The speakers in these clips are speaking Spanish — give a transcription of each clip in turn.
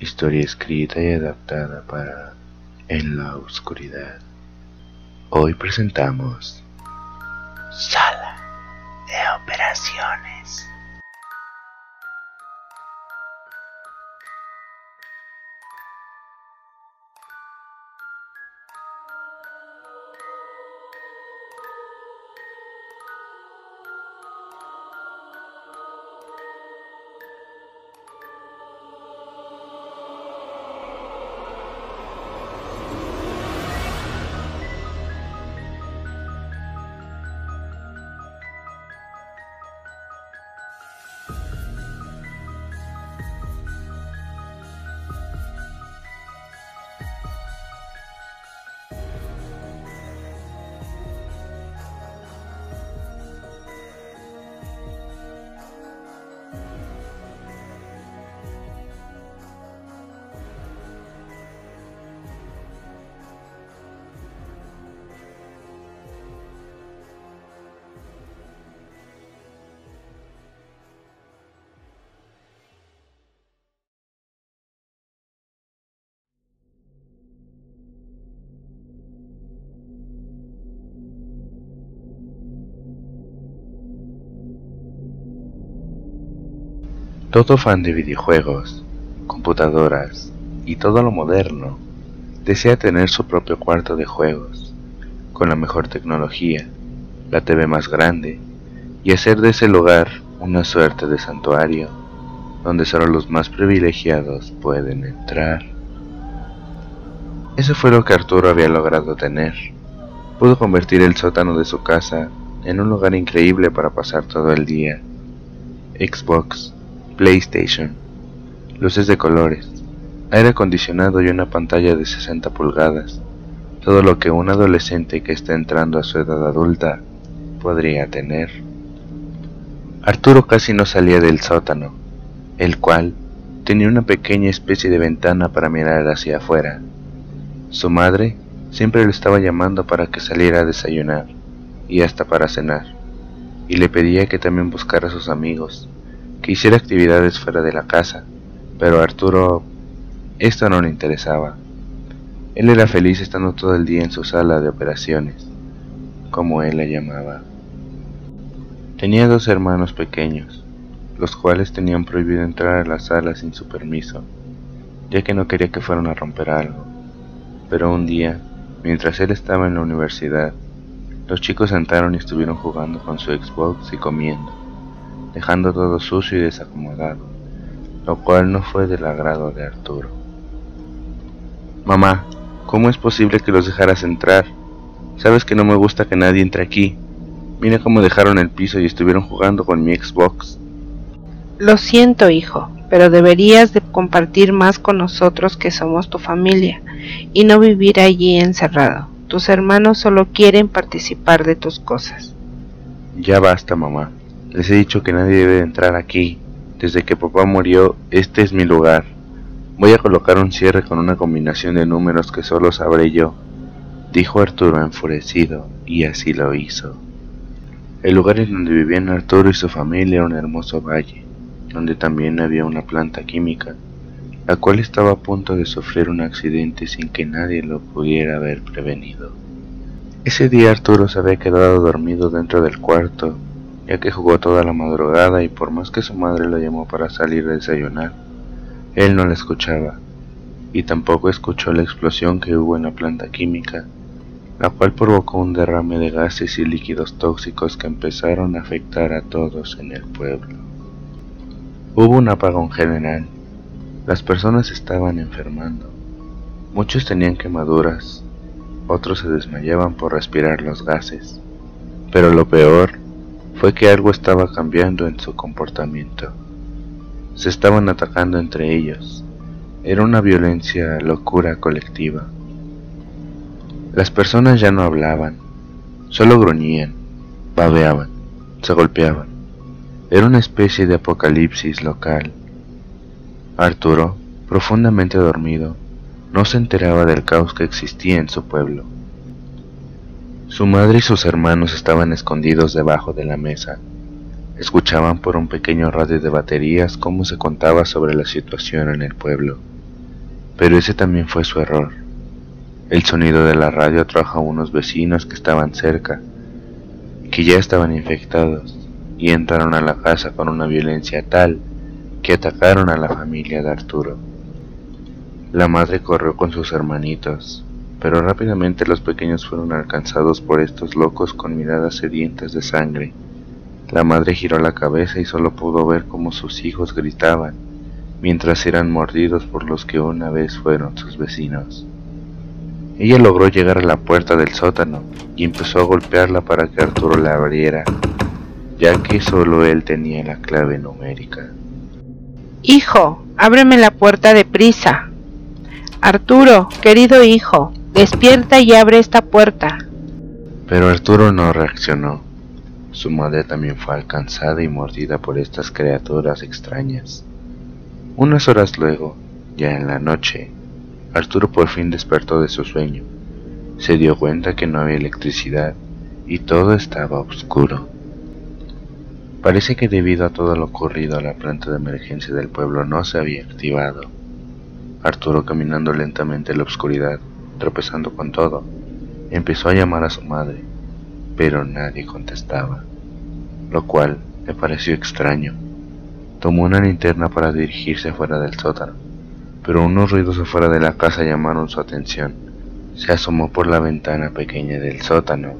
historia escrita y adaptada para En la Oscuridad. Hoy presentamos Sala de Operaciones. Todo fan de videojuegos, computadoras y todo lo moderno desea tener su propio cuarto de juegos, con la mejor tecnología, la TV más grande y hacer de ese lugar una suerte de santuario donde solo los más privilegiados pueden entrar. Eso fue lo que Arturo había logrado tener. Pudo convertir el sótano de su casa en un lugar increíble para pasar todo el día. Xbox, PlayStation, luces de colores, aire acondicionado y una pantalla de 60 pulgadas, todo lo que un adolescente que está entrando a su edad adulta podría tener. Arturo casi no salía del sótano, el cual tenía una pequeña especie de ventana para mirar hacia afuera. Su madre siempre lo estaba llamando para que saliera a desayunar y hasta para cenar, y le pedía que también buscara a sus amigos, que hiciera actividades fuera de la casa, pero a Arturo esto no le interesaba. Él era feliz estando todo el día en su sala de operaciones, como él la llamaba. Tenía dos hermanos pequeños, los cuales tenían prohibido entrar a la sala sin su permiso, ya que no quería que fueran a romper algo. Pero un día, mientras él estaba en la universidad, los chicos sentaron y estuvieron jugando con su Xbox y comiendo dejando todo sucio y desacomodado, lo cual no fue del agrado de Arturo. Mamá, ¿cómo es posible que los dejaras entrar? Sabes que no me gusta que nadie entre aquí. Mira cómo dejaron el piso y estuvieron jugando con mi Xbox. Lo siento, hijo, pero deberías de compartir más con nosotros que somos tu familia y no vivir allí encerrado. Tus hermanos solo quieren participar de tus cosas. Ya basta, mamá. Les he dicho que nadie debe entrar aquí. Desde que papá murió, este es mi lugar. Voy a colocar un cierre con una combinación de números que solo sabré yo, dijo Arturo enfurecido, y así lo hizo. El lugar en donde vivían Arturo y su familia era un hermoso valle, donde también había una planta química, la cual estaba a punto de sufrir un accidente sin que nadie lo pudiera haber prevenido. Ese día Arturo se había quedado dormido dentro del cuarto ya que jugó toda la madrugada y por más que su madre lo llamó para salir a desayunar, él no la escuchaba, y tampoco escuchó la explosión que hubo en la planta química, la cual provocó un derrame de gases y líquidos tóxicos que empezaron a afectar a todos en el pueblo. Hubo un apagón general, las personas estaban enfermando, muchos tenían quemaduras, otros se desmayaban por respirar los gases, pero lo peor fue que algo estaba cambiando en su comportamiento. Se estaban atacando entre ellos. Era una violencia locura colectiva. Las personas ya no hablaban, solo gruñían, babeaban, se golpeaban. Era una especie de apocalipsis local. Arturo, profundamente dormido, no se enteraba del caos que existía en su pueblo. Su madre y sus hermanos estaban escondidos debajo de la mesa. Escuchaban por un pequeño radio de baterías cómo se contaba sobre la situación en el pueblo. Pero ese también fue su error. El sonido de la radio atrajo a unos vecinos que estaban cerca, que ya estaban infectados, y entraron a la casa con una violencia tal que atacaron a la familia de Arturo. La madre corrió con sus hermanitos, pero rápidamente los pequeños fueron alcanzados por estos locos con miradas sedientas de sangre. La madre giró la cabeza y solo pudo ver cómo sus hijos gritaban, mientras eran mordidos por los que una vez fueron sus vecinos. Ella logró llegar a la puerta del sótano y empezó a golpearla para que Arturo la abriera, ya que solo él tenía la clave numérica. Hijo, ábreme la puerta deprisa. Arturo, querido hijo, despierta y abre esta puerta. Pero Arturo no reaccionó. Su madre también fue alcanzada y mordida por estas criaturas extrañas. Unas horas luego, ya en la noche, Arturo por fin despertó de su sueño. Se dio cuenta que no había electricidad y todo estaba oscuro. Parece que debido a todo lo ocurrido la planta de emergencia del pueblo no se había activado. Arturo caminando lentamente en la oscuridad, tropezando con todo, empezó a llamar a su madre, pero nadie contestaba, lo cual le pareció extraño. Tomó una linterna para dirigirse afuera del sótano, pero unos ruidos afuera de la casa llamaron su atención. Se asomó por la ventana pequeña del sótano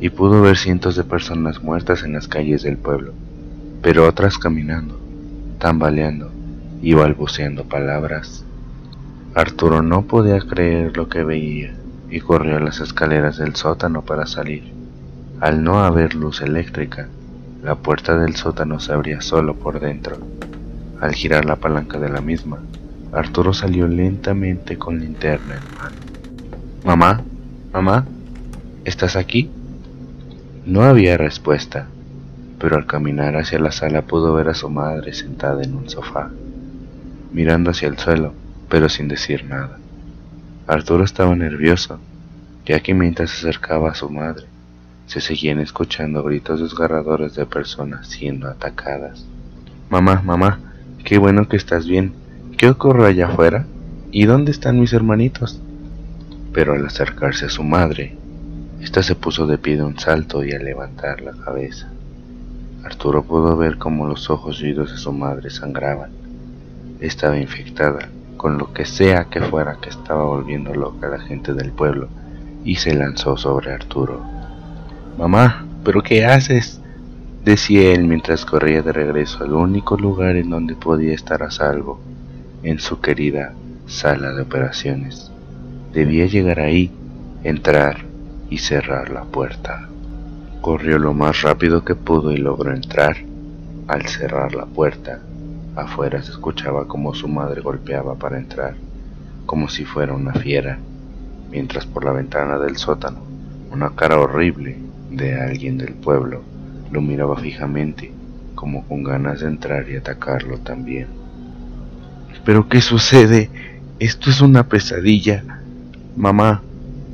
y pudo ver cientos de personas muertas en las calles del pueblo pero otras caminando, tambaleando y balbuceando palabras. Arturo no podía creer lo que veía y corrió a las escaleras del sótano para salir. Al no haber luz eléctrica, la puerta del sótano se abría solo por dentro. Al girar la palanca de la misma, Arturo salió lentamente con linterna en mano. Mamá, mamá, ¿estás aquí? No había respuesta pero al caminar hacia la sala pudo ver a su madre sentada en un sofá, mirando hacia el suelo, pero sin decir nada. Arturo estaba nervioso, ya que mientras se acercaba a su madre, se seguían escuchando gritos desgarradores de personas siendo atacadas. Mamá, mamá, qué bueno que estás bien. ¿Qué ocurre allá afuera? ¿Y dónde están mis hermanitos? Pero al acercarse a su madre, ésta se puso de pie de un salto y al levantar la cabeza, Arturo pudo ver cómo los ojos idos de su madre sangraban. Estaba infectada con lo que sea que fuera que estaba volviendo loca la gente del pueblo y se lanzó sobre Arturo. Mamá, ¿pero qué haces? decía él mientras corría de regreso al único lugar en donde podía estar a salvo, en su querida sala de operaciones. Debía llegar ahí, entrar y cerrar la puerta. Corrió lo más rápido que pudo y logró entrar. Al cerrar la puerta, afuera se escuchaba como su madre golpeaba para entrar, como si fuera una fiera, mientras por la ventana del sótano, una cara horrible de alguien del pueblo lo miraba fijamente, como con ganas de entrar y atacarlo también. ¿Pero qué sucede? Esto es una pesadilla. Mamá,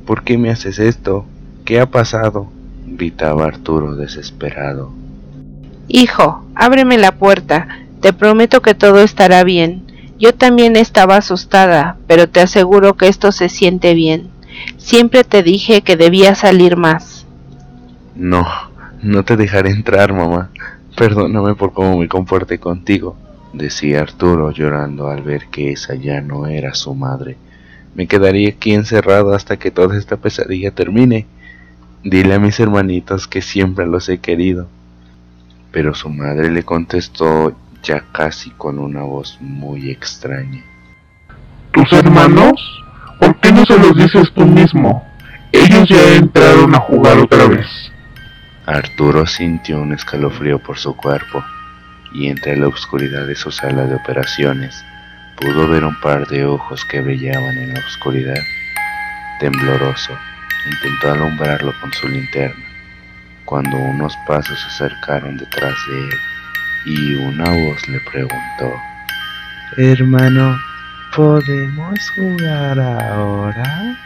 ¿por qué me haces esto? ¿Qué ha pasado? gritaba Arturo desesperado. Hijo, ábreme la puerta, te prometo que todo estará bien. Yo también estaba asustada, pero te aseguro que esto se siente bien. Siempre te dije que debía salir más. No, no te dejaré entrar, mamá. Perdóname por cómo me comporté contigo, decía Arturo llorando al ver que esa ya no era su madre. Me quedaría aquí encerrado hasta que toda esta pesadilla termine. Dile a mis hermanitos que siempre los he querido. Pero su madre le contestó ya casi con una voz muy extraña. ¿Tus hermanos? ¿Por qué no se los dices tú mismo? Ellos ya entraron a jugar otra vez. Arturo sintió un escalofrío por su cuerpo y entre la oscuridad de su sala de operaciones pudo ver un par de ojos que brillaban en la oscuridad. Tembloroso, Intentó alumbrarlo con su linterna, cuando unos pasos se acercaron detrás de él y una voz le preguntó, Hermano, ¿podemos jugar ahora?